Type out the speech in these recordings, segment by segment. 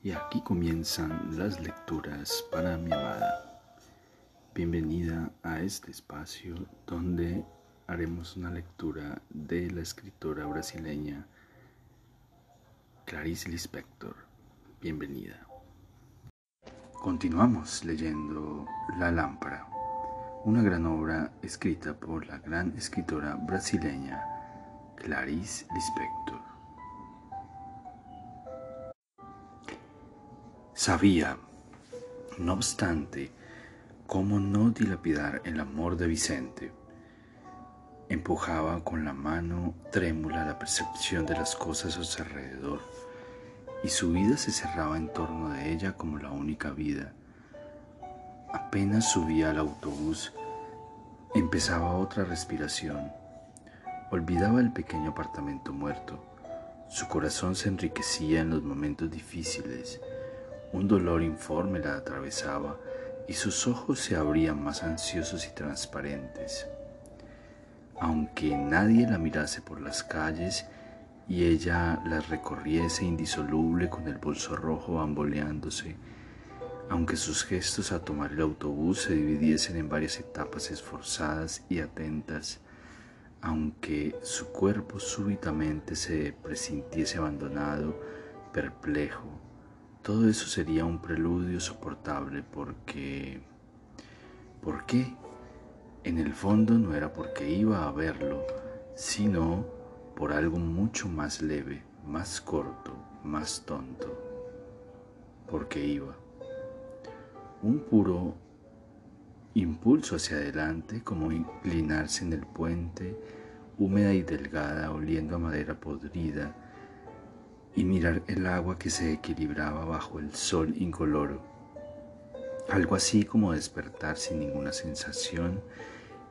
Y aquí comienzan las lecturas para mi amada. Bienvenida a este espacio donde haremos una lectura de la escritora brasileña Clarice Lispector. Bienvenida. Continuamos leyendo La lámpara, una gran obra escrita por la gran escritora brasileña Clarice Lispector. Sabía, no obstante, cómo no dilapidar el amor de Vicente. Empujaba con la mano trémula la percepción de las cosas a su alrededor, y su vida se cerraba en torno de ella como la única vida. Apenas subía al autobús, empezaba otra respiración. Olvidaba el pequeño apartamento muerto. Su corazón se enriquecía en los momentos difíciles un dolor informe la atravesaba y sus ojos se abrían más ansiosos y transparentes. Aunque nadie la mirase por las calles y ella las recorriese indisoluble con el bolso rojo bamboleándose, aunque sus gestos a tomar el autobús se dividiesen en varias etapas esforzadas y atentas, aunque su cuerpo súbitamente se presintiese abandonado, perplejo, todo eso sería un preludio soportable porque... ¿Por qué? En el fondo no era porque iba a verlo, sino por algo mucho más leve, más corto, más tonto. Porque iba. Un puro impulso hacia adelante, como inclinarse en el puente, húmeda y delgada, oliendo a madera podrida, y mirar el agua que se equilibraba bajo el sol incoloro. Algo así como despertar sin ninguna sensación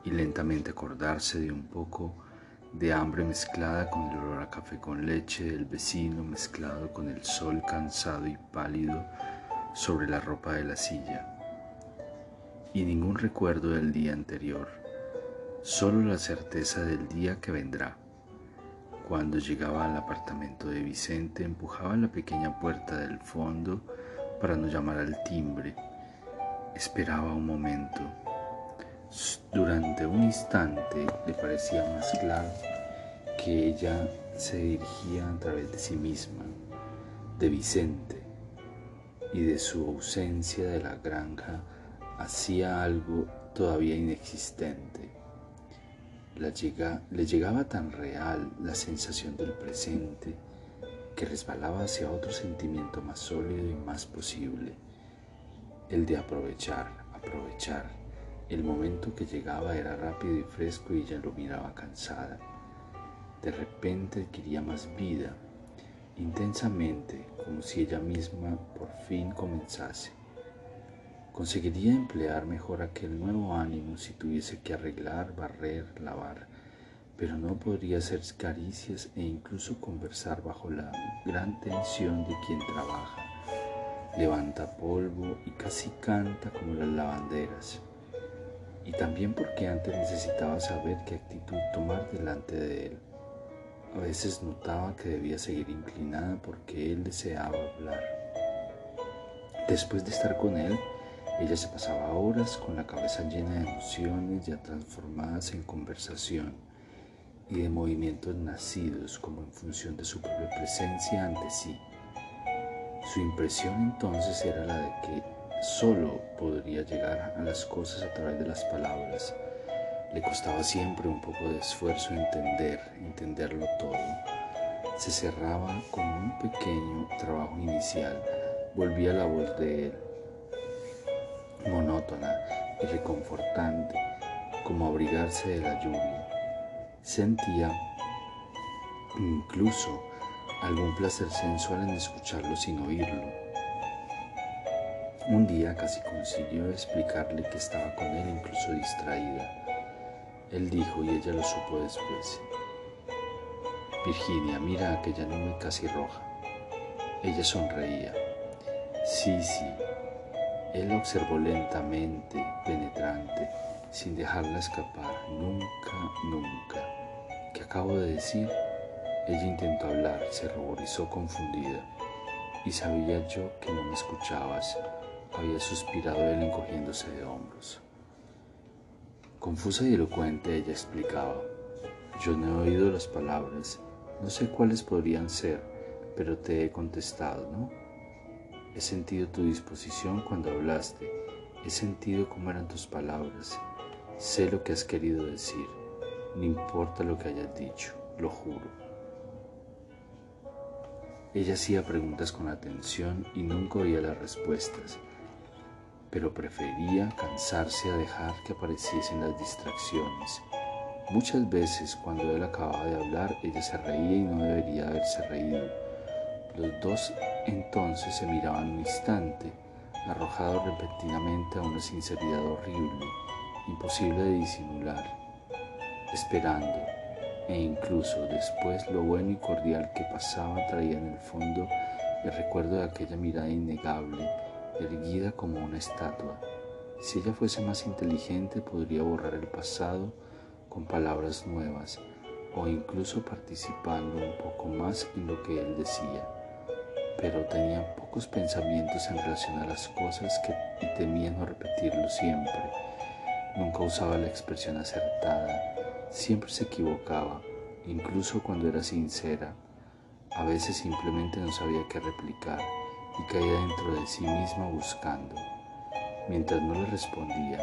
y lentamente acordarse de un poco de hambre mezclada con el olor a café con leche del vecino mezclado con el sol cansado y pálido sobre la ropa de la silla. Y ningún recuerdo del día anterior, solo la certeza del día que vendrá. Cuando llegaba al apartamento de Vicente, empujaba la pequeña puerta del fondo para no llamar al timbre. Esperaba un momento. Durante un instante le parecía más claro que ella se dirigía a través de sí misma, de Vicente, y de su ausencia de la granja hacía algo todavía inexistente le llegaba tan real la sensación del presente que resbalaba hacia otro sentimiento más sólido y más posible, el de aprovechar, aprovechar. El momento que llegaba era rápido y fresco y ella lo miraba cansada. De repente quería más vida, intensamente, como si ella misma por fin comenzase. Conseguiría emplear mejor aquel nuevo ánimo si tuviese que arreglar, barrer, lavar, pero no podría hacer caricias e incluso conversar bajo la gran tensión de quien trabaja. Levanta polvo y casi canta como las lavanderas. Y también porque antes necesitaba saber qué actitud tomar delante de él. A veces notaba que debía seguir inclinada porque él deseaba hablar. Después de estar con él, ella se pasaba horas con la cabeza llena de emociones ya transformadas en conversación y de movimientos nacidos como en función de su propia presencia ante sí. Su impresión entonces era la de que solo podría llegar a las cosas a través de las palabras. Le costaba siempre un poco de esfuerzo entender, entenderlo todo. Se cerraba con un pequeño trabajo inicial, volvía la voz de él monótona y reconfortante, como abrigarse de la lluvia. Sentía incluso algún placer sensual en escucharlo sin oírlo. Un día casi consiguió explicarle que estaba con él incluso distraída. Él dijo y ella lo supo después. Virginia, mira aquella nube casi roja. Ella sonreía. Sí, sí, él la observó lentamente, penetrante, sin dejarla escapar. Nunca, nunca. ¿Qué acabo de decir? Ella intentó hablar, se ruborizó confundida. y sabía yo que no me escuchabas, había suspirado él encogiéndose de hombros. Confusa y elocuente ella explicaba, yo no he oído las palabras, no sé cuáles podrían ser, pero te he contestado, ¿no? He sentido tu disposición cuando hablaste, he sentido cómo eran tus palabras, sé lo que has querido decir, no importa lo que hayas dicho, lo juro. Ella hacía preguntas con atención y nunca oía las respuestas, pero prefería cansarse a dejar que apareciesen las distracciones. Muchas veces cuando él acababa de hablar, ella se reía y no debería haberse reído. Los dos entonces se miraban un instante, arrojados repentinamente a una sinceridad horrible, imposible de disimular, esperando, e incluso después lo bueno y cordial que pasaba traía en el fondo el recuerdo de aquella mirada innegable, erguida como una estatua. Si ella fuese más inteligente podría borrar el pasado con palabras nuevas o incluso participando un poco más en lo que él decía. Pero tenía pocos pensamientos en relación a las cosas que, y temía no repetirlo siempre. Nunca usaba la expresión acertada Siempre se equivocaba, incluso cuando era sincera. A veces simplemente no sabía qué replicar y caía dentro de sí misma buscando. Mientras no le respondía,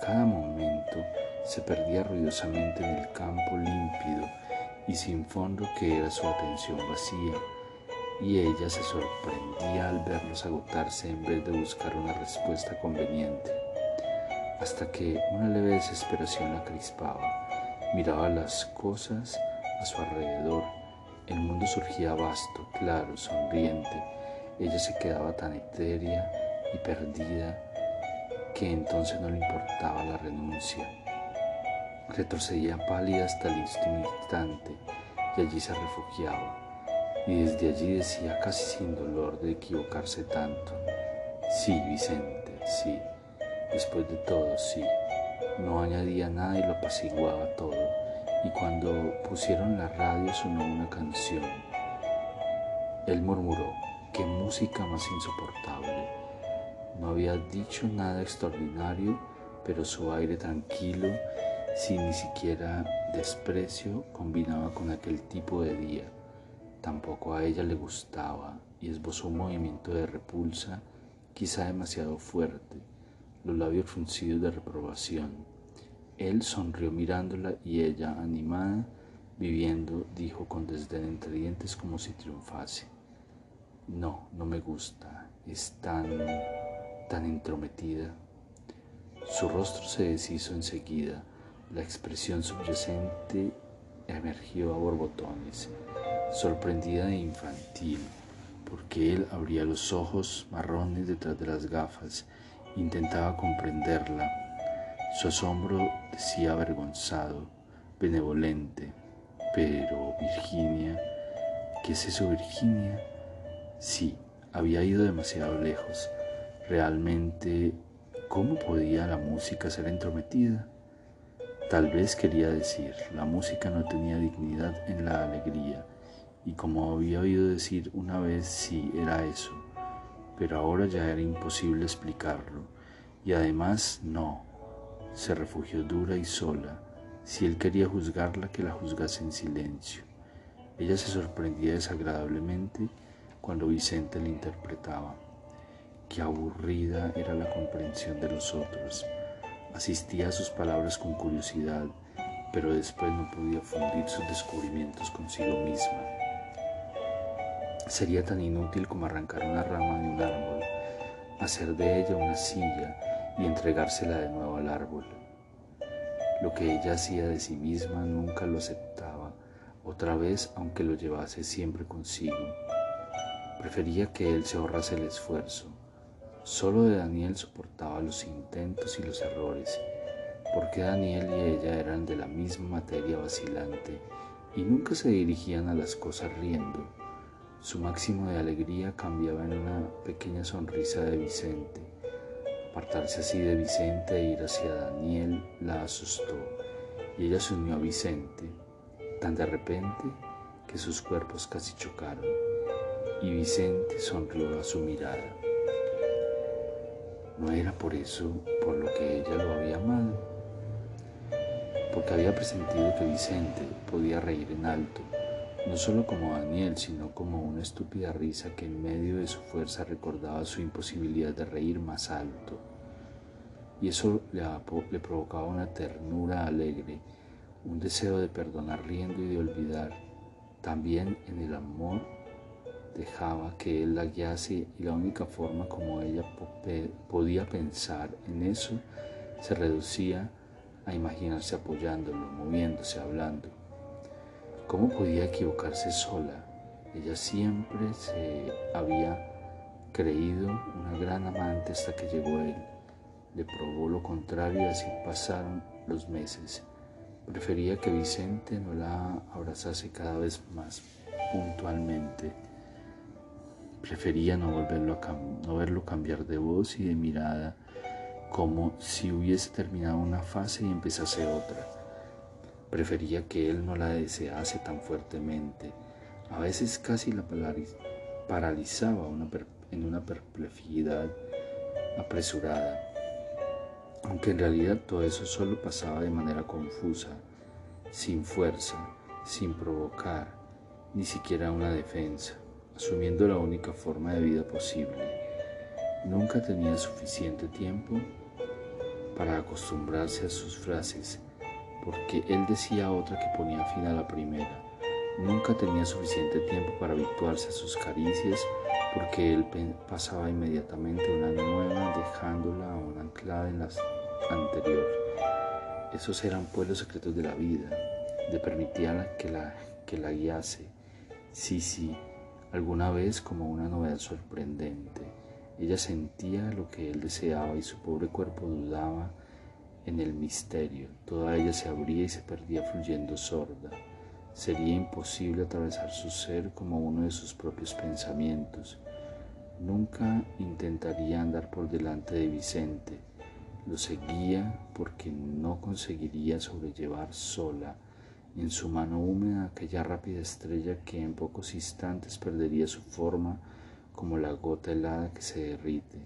cada momento se perdía ruidosamente en el campo límpido y sin fondo que era su atención vacía, y ella se sorprendía al verlos agotarse en vez de buscar una respuesta conveniente, hasta que una leve desesperación la crispaba Miraba las cosas a su alrededor. El mundo surgía vasto, claro, sonriente. Ella se quedaba tan etérea y perdida que entonces no le importaba la renuncia. Retrocedía pálida hasta el instante y allí se refugiaba. Y desde allí decía casi sin dolor de equivocarse tanto. Sí, Vicente, sí. Después de todo, sí. No añadía nada y lo apaciguaba todo. Y cuando pusieron la radio sonó una canción. Él murmuró, qué música más insoportable. No había dicho nada extraordinario, pero su aire tranquilo, sin ni siquiera desprecio, combinaba con aquel tipo de día. Tampoco a ella le gustaba y esbozó un movimiento de repulsa, quizá demasiado fuerte los labios fruncidos de reprobación. Él sonrió mirándola y ella, animada, viviendo, dijo con desdén entre dientes como si triunfase. No, no me gusta, es tan, tan entrometida. Su rostro se deshizo enseguida, la expresión subyacente emergió a borbotones, sorprendida e infantil, porque él abría los ojos marrones detrás de las gafas Intentaba comprenderla. Su asombro decía avergonzado, benevolente. Pero Virginia, ¿qué es eso Virginia? Sí, había ido demasiado lejos. Realmente, ¿cómo podía la música ser entrometida? Tal vez quería decir, la música no tenía dignidad en la alegría, y como había oído decir una vez, sí, era eso pero ahora ya era imposible explicarlo, y además no, se refugió dura y sola, si él quería juzgarla, que la juzgase en silencio. Ella se sorprendía desagradablemente cuando Vicente le interpretaba. Qué aburrida era la comprensión de los otros. Asistía a sus palabras con curiosidad, pero después no podía fundir sus descubrimientos consigo misma. Sería tan inútil como arrancar una rama de un árbol, hacer de ella una silla y entregársela de nuevo al árbol. Lo que ella hacía de sí misma nunca lo aceptaba, otra vez aunque lo llevase siempre consigo. Prefería que él se ahorrase el esfuerzo. Solo de Daniel soportaba los intentos y los errores, porque Daniel y ella eran de la misma materia vacilante y nunca se dirigían a las cosas riendo su máximo de alegría cambiaba en una pequeña sonrisa de Vicente. Apartarse así de Vicente e ir hacia Daniel la asustó y ella se unió a Vicente tan de repente que sus cuerpos casi chocaron. y Vicente sonrió a su mirada. No era por eso por lo que ella lo había amado, porque había presentido que Vicente podía reír en alto, no solo como Daniel, sino como una estúpida risa que en medio de su fuerza recordaba su imposibilidad de reír más alto. Y eso le, provocaba una ternura alegre, un deseo de perdonar riendo y de olvidar. También en el amor dejaba que él la guiase y la única forma como ella podía pensar en eso se reducía a imaginarse apoyándolo, moviéndose, hablando. ¿Cómo podía equivocarse sola? Ella siempre se había creído una gran amante hasta que llegó él. Le probó lo contrario y así pasaron los meses. Prefería que Vicente no la abrazase cada vez más puntualmente Prefería no, volverlo a no verlo cambiar de voz y de mirada, como si hubiese terminado una fase y empezase otra. Prefería que él no la desease tan fuertemente. A veces casi la paralizaba en una perplejidad apresurada, aunque en realidad todo eso solo pasaba de manera confusa, sin fuerza, sin provocar ni siquiera una defensa asumiendo la única forma de vida posible. Nunca tenía suficiente tiempo para acostumbrarse a sus frases, porque él decía otra que ponía fin a la primera. Nunca tenía suficiente tiempo para habituarse a sus caricias, porque él pasaba inmediatamente una nueva dejándola aún anclada en la anterior. Esos eran pues los secretos de la vida, de permitirla que la, que la guiase. Sí, sí, alguna vez como una novedad sorprendente. Ella sentía lo que él deseaba y su pobre cuerpo dudaba en el misterio. Toda ella se abría y se perdía fluyendo sorda. Sería imposible atravesar su ser como uno de sus propios pensamientos. Nunca intentaría andar por delante de Vicente. Lo seguía porque no conseguiría sobrellevar sola en su mano húmeda aquella rápida estrella que en pocos instantes perdería su forma como la gota helada que se derrite.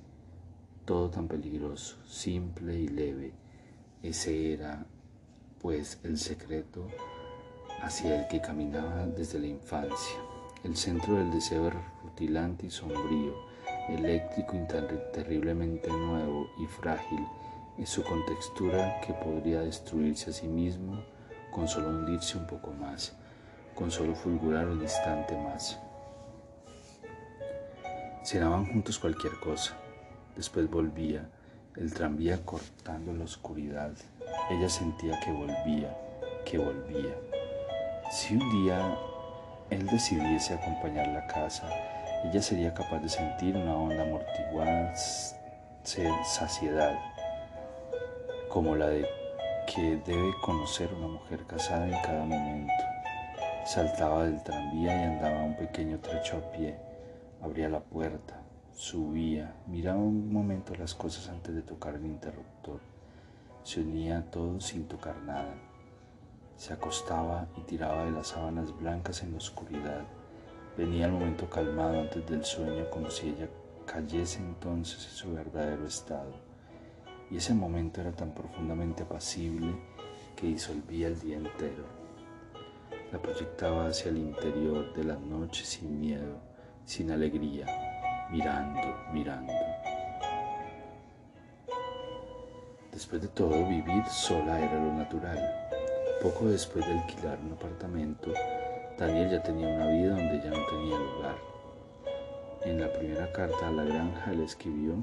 Todo tan peligroso, simple y leve. Ese era, pues, el secreto hacia el que caminaba desde la infancia. El centro del deseo era rutilante y sombrío, eléctrico y terriblemente nuevo y frágil en su contextura que podría destruirse a sí mismo con solo hundirse un poco más, con solo fulgurar un instante más. Cenaban juntos cualquier cosa. Después volvía, el tranvía cortando la oscuridad. Ella sentía que volvía, que volvía. Si un día él decidiese acompañarla a casa, ella sería capaz de sentir una onda amortiguada saciedad, como la de que debe conocer una mujer casada en cada momento. Saltaba del tranvía y andaba un pequeño trecho a pie. Abría la puerta, subía, miraba un momento las cosas antes de tocar el interruptor. Se unía a todo sin tocar nada. Se acostaba y tiraba de las sábanas blancas en la oscuridad. Venía el momento calmado antes del sueño como si ella cayese entonces en su verdadero estado y ese momento era tan profundamente apacible que disolvía el día entero. La proyectaba hacia el interior de la noche sin miedo, sin alegría, mirando, mirando. Después de todo, vivir sola era lo natural. Poco después de alquilar un apartamento, Daniel ya tenía una vida donde ya no tenía lugar. En la primera carta a la granja le escribió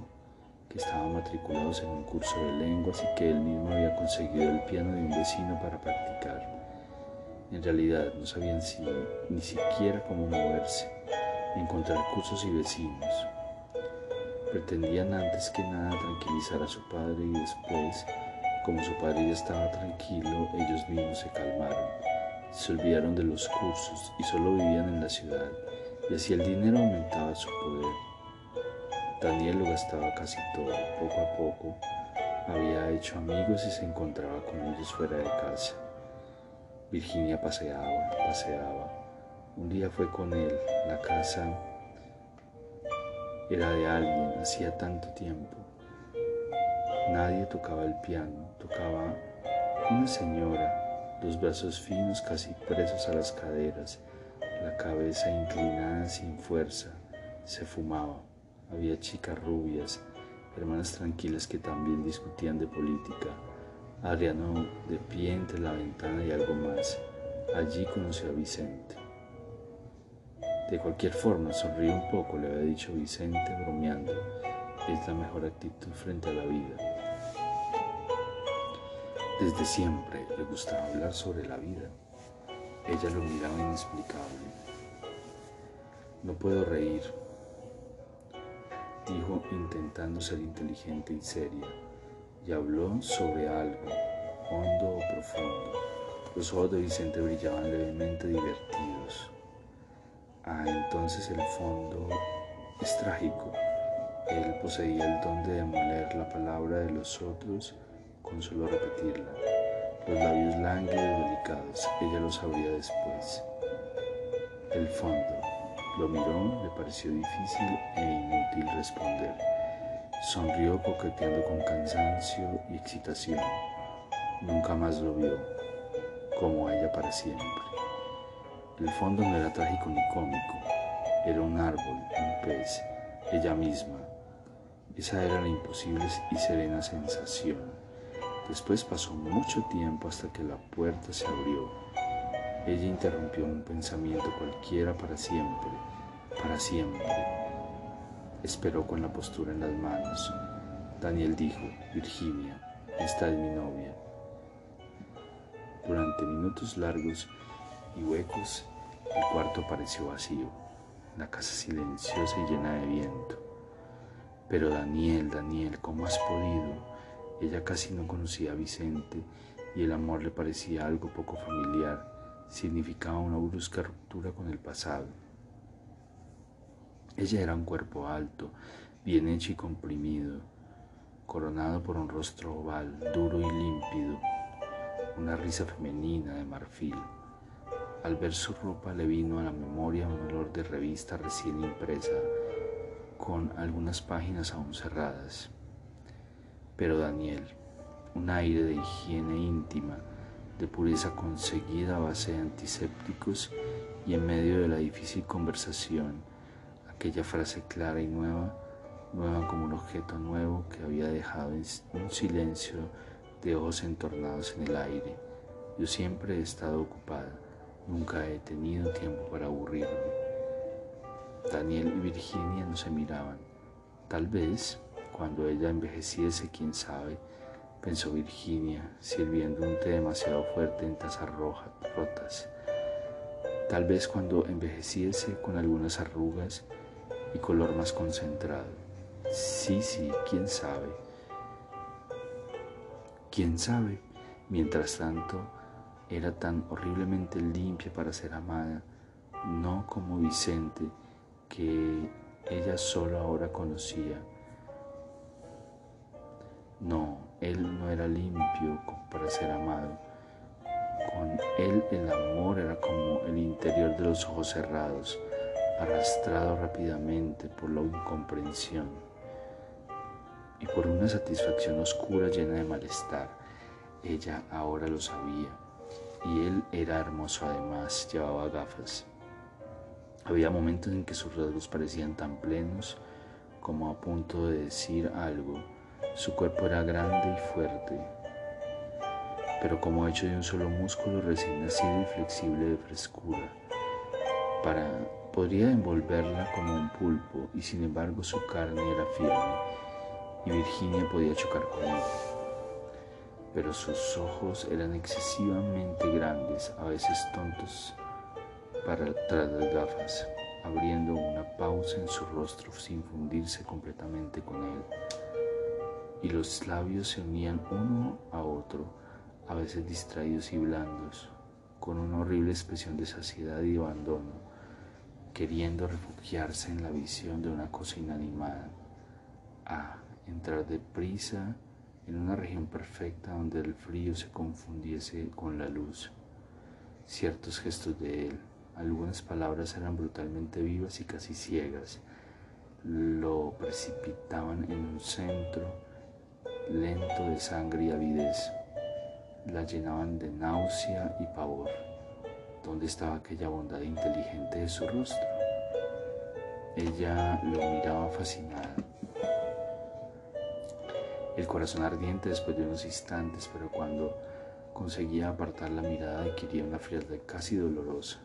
que estaban matriculados en un curso de lenguas y que él mismo había conseguido el piano de un vecino para practicar. En realidad no sabían si, ni siquiera cómo moverse, encontrar cursos y vecinos. Pretendían antes que nada tranquilizar a su padre y después, como su padre ya estaba tranquilo, ellos mismos se calmaron. Se olvidaron de los cursos y solo vivían en la ciudad, y así el dinero aumentaba su poder Daniel lo gastaba casi todo, poco a poco. Había hecho amigos y se encontraba con ellos fuera de casa. Virginia paseaba, paseaba. Un día fue con él. La casa Era de alguien, hacía tanto tiempo. Nadie tocaba el piano, tocaba una señora, los brazos finos casi presos a las caderas, la cabeza inclinada sin fuerza, se fumaba. Había chicas rubias, hermanas tranquilas que también discutían de política. Adriano de pie entre la ventana y algo más. Allí conoció a Vicente. De cualquier forma, sonríe un poco, le había dicho Vicente bromeando. Es la mejor actitud frente a la vida. Desde siempre le gustaba hablar sobre la vida. Ella lo miraba inexplicable. No puedo reír, dijo intentando ser inteligente y seria, y habló sobre algo, hondo o profundo. Los ojos de Vicente brillaban levemente divertidos. Ah, entonces el fondo es trágico. Él poseía el don de demoler la palabra de los otros con solo repetirla. Los labios lánguidos y delicados, ella lo sabría después. El fondo. Lo miró, le pareció difícil e inútil responder. Sonrió coqueteando con cansancio y excitación. Nunca más lo vio, como ella para siempre. El fondo no era trágico ni cómico, era un árbol, un pez, ella misma. Esa era la imposible y serena sensación. Después pasó mucho tiempo hasta que la puerta se abrió. Ella interrumpió un pensamiento cualquiera para siempre, para siempre. Esperó con la postura en las manos. Daniel dijo, Virginia, esta es mi novia. Durante minutos largos y huecos, el cuarto pareció vacío, la casa silenciosa y llena de viento. Pero Daniel, Daniel, ¿cómo has podido? Ella casi no conocía a Vicente y el amor le parecía algo poco familiar, significaba una brusca ruptura con el pasado. Ella era un cuerpo alto, bien hecho y comprimido, coronado por un rostro oval, duro y límpido, una risa femenina de marfil. Al ver su ropa le vino a la memoria un olor de revista recién impresa, con algunas páginas aún cerradas. Pero Daniel, un aire de higiene íntima, de pureza conseguida a base de antisépticos y en medio de la difícil conversación, aquella frase clara y nueva, nueva como un objeto nuevo que había dejado un silencio de ojos entornados en el aire. Yo siempre he estado ocupada, nunca he tenido tiempo para aburrirme. Daniel y Virginia no se miraban. Tal vez cuando ella envejeciese, quién sabe, pensó Virginia, sirviendo un té demasiado fuerte en tazas rojas, rotas. Tal vez cuando envejeciese con algunas arrugas y color más concentrado. Sí, sí, quién sabe. Quién sabe. Mientras tanto, era tan horriblemente limpia para ser amada, no como Vicente, que ella solo ahora conocía no, él no era limpio para ser amado. Con él el amor era como el interior de los ojos cerrados, arrastrado rápidamente por la incomprensión y por una satisfacción oscura llena de malestar. Ella ahora lo sabía y él era hermoso además, llevaba gafas. Había momentos en que sus rasgos parecían tan plenos como a punto de decir algo su cuerpo era grande y fuerte, pero como hecho de un solo músculo recién nacido y flexible de frescura. Para, podría envolverla como un pulpo y sin embargo su carne era firme y Virginia podía chocar con él. Pero sus ojos eran excesivamente grandes, a veces tontos, para tras las gafas, abriendo una pausa en su rostro sin fundirse completamente con él. Y los labios se unían uno a otro, a veces distraídos y blandos, con una horrible expresión de saciedad y abandono, queriendo refugiarse en la visión de una cosa inanimada, a entrar deprisa en una región perfecta donde el frío se confundiese con la luz. Ciertos gestos de él, algunas palabras eran brutalmente vivas y casi ciegas, lo precipitaban en un centro lento de sangre y avidez. La llenaban de náusea y pavor. ¿Dónde estaba aquella bondad inteligente de su rostro? Ella lo miraba fascinada. El corazón ardiente después de unos instantes, pero cuando conseguía apartar la mirada adquiría una frialdad casi dolorosa.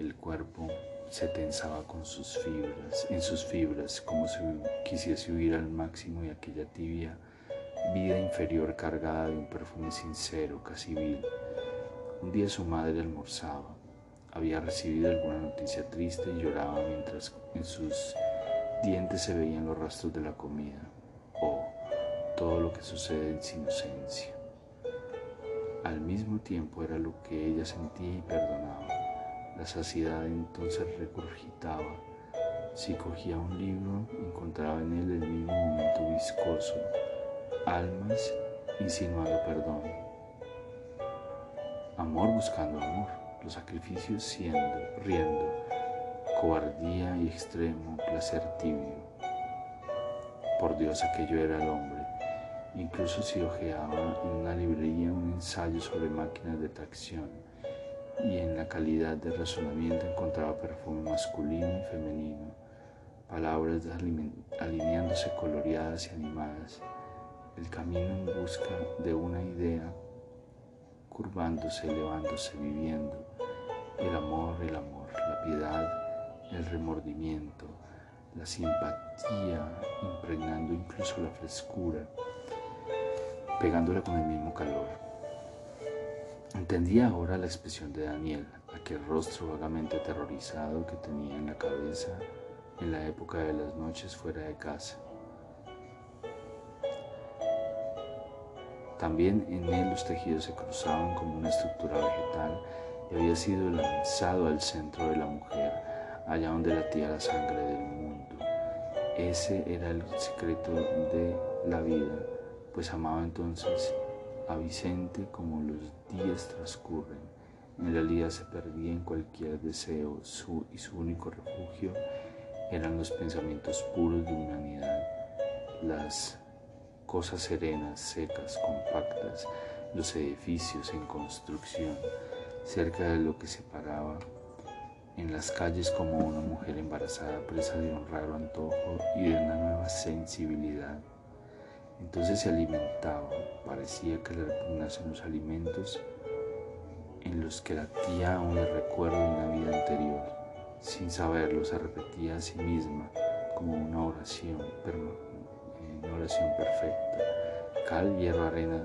El cuerpo se tensaba con sus fibras, en sus fibras, como si quisiese huir al máximo y aquella tibia vida inferior cargada de un perfume sincero, casi vil. Un día su madre almorzaba. Había recibido alguna noticia triste y lloraba mientras en sus dientes se veían los rastros de la comida. Todo lo que sucede en su inocencia. Al mismo tiempo era lo que ella sentía y perdonaba. La saciedad entonces recurgitaba. Si cogía un libro, encontraba en él el mismo momento viscoso, almas insinuando perdón, amor buscando amor, los sacrificios siendo, riendo, cobardía y extremo placer tibio. Por Dios, aquello era el hombre. Incluso si hojeaba en una librería un ensayo sobre máquinas de tracción y en la calidad de razonamiento encontraba perfume masculino y femenino, palabras alineándose coloreadas y animadas, el camino en busca de una idea, curvándose, elevándose, viviendo, el amor, el amor, la piedad, el remordimiento, la simpatía, impregnando incluso la frescura, pegándola con el mismo calor. Entendía ahora la expresión de Daniel, aquel rostro vagamente aterrorizado que tenía en la cabeza en la época de las noches fuera de casa. También en él los tejidos se cruzaban como una estructura vegetal y había sido lanzado al centro de la mujer, allá donde latía la sangre del mundo. Ese era el secreto de la vida pues amaba entonces a Vicente como los días transcurren. En realidad se perdía en cualquier deseo su, y su único refugio eran los pensamientos puros de humanidad, las cosas serenas, secas, compactas, los edificios en construcción, cerca de lo que se paraba en las calles como una mujer embarazada presa de un raro antojo y de una nueva sensibilidad. Entonces se alimentaba, parecía que le repugnasen los alimentos en los que latía el recuerdo de una vida anterior. Sin saberlo, se repetía a sí misma como una oración, una oración perfecta. Cal, hierro, arena,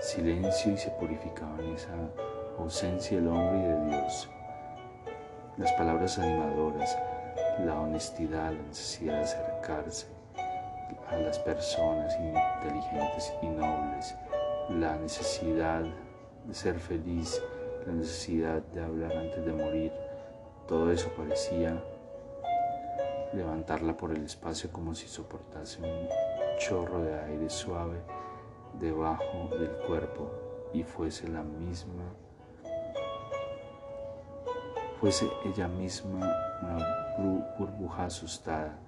silencio y se purificaba en esa ausencia del hombre y de Dios. Las palabras animadoras, la honestidad, la necesidad de acercarse, a las personas inteligentes y nobles, la necesidad de ser feliz, la necesidad de hablar antes de morir, todo eso parecía levantarla por el espacio como si soportase un chorro de aire suave debajo del cuerpo y fuese la misma, fuese ella misma una burbuja asustada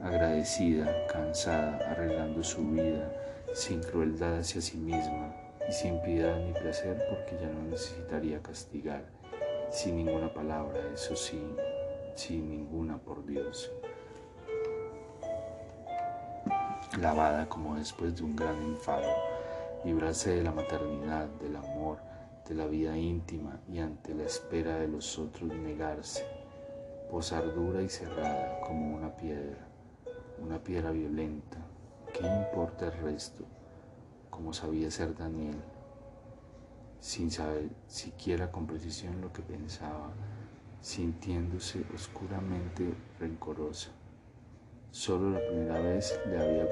agradecida, cansada, arreglando su vida, sin crueldad hacia sí misma y sin piedad ni placer porque ya no necesitaría castigar, sin ninguna palabra, eso sí, sin ninguna por Dios. Lavada como después de un gran enfado, librarse de la maternidad, del amor, de la vida íntima y ante la espera de los otros negarse, posar dura y cerrada como una piedra una piedra violenta. ¿Qué importa el resto? Como sabía ser Daniel, sin saber siquiera con precisión lo que pensaba, sintiéndose oscuramente rencorosa. Solo la primera vez le había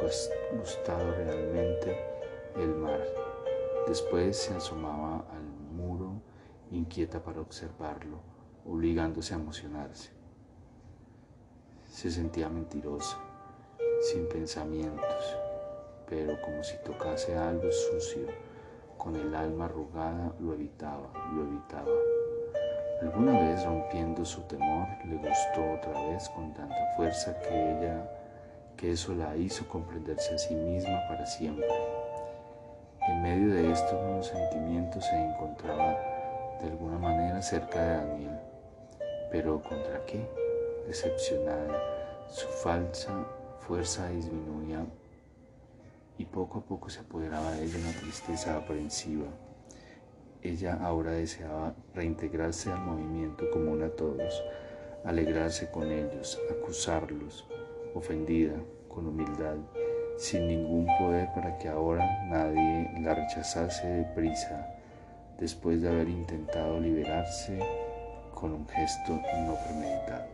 gustado realmente el mar. Después se asomaba al muro inquieta para observarlo, obligándose a emocionarse. Se sentía mentirosa sin pensamientos, pero como si tocase algo sucio, con el alma arrugada lo evitaba, lo evitaba. Alguna vez rompiendo su temor, le gustó otra vez con tanta fuerza que ella, que eso la hizo comprenderse a sí misma para siempre. En medio de estos sentimientos se encontraba de alguna manera cerca de Daniel. Pero ¿contra qué? Decepcionada, su falsa fuerza disminuía y poco a poco se apoderaba de ella una tristeza aprensiva. Ella ahora deseaba reintegrarse al movimiento común a todos, alegrarse con ellos, acusarlos, ofendida, con humildad, sin ningún poder para que ahora nadie la rechazase deprisa, después de haber intentado liberarse con un gesto no premeditado.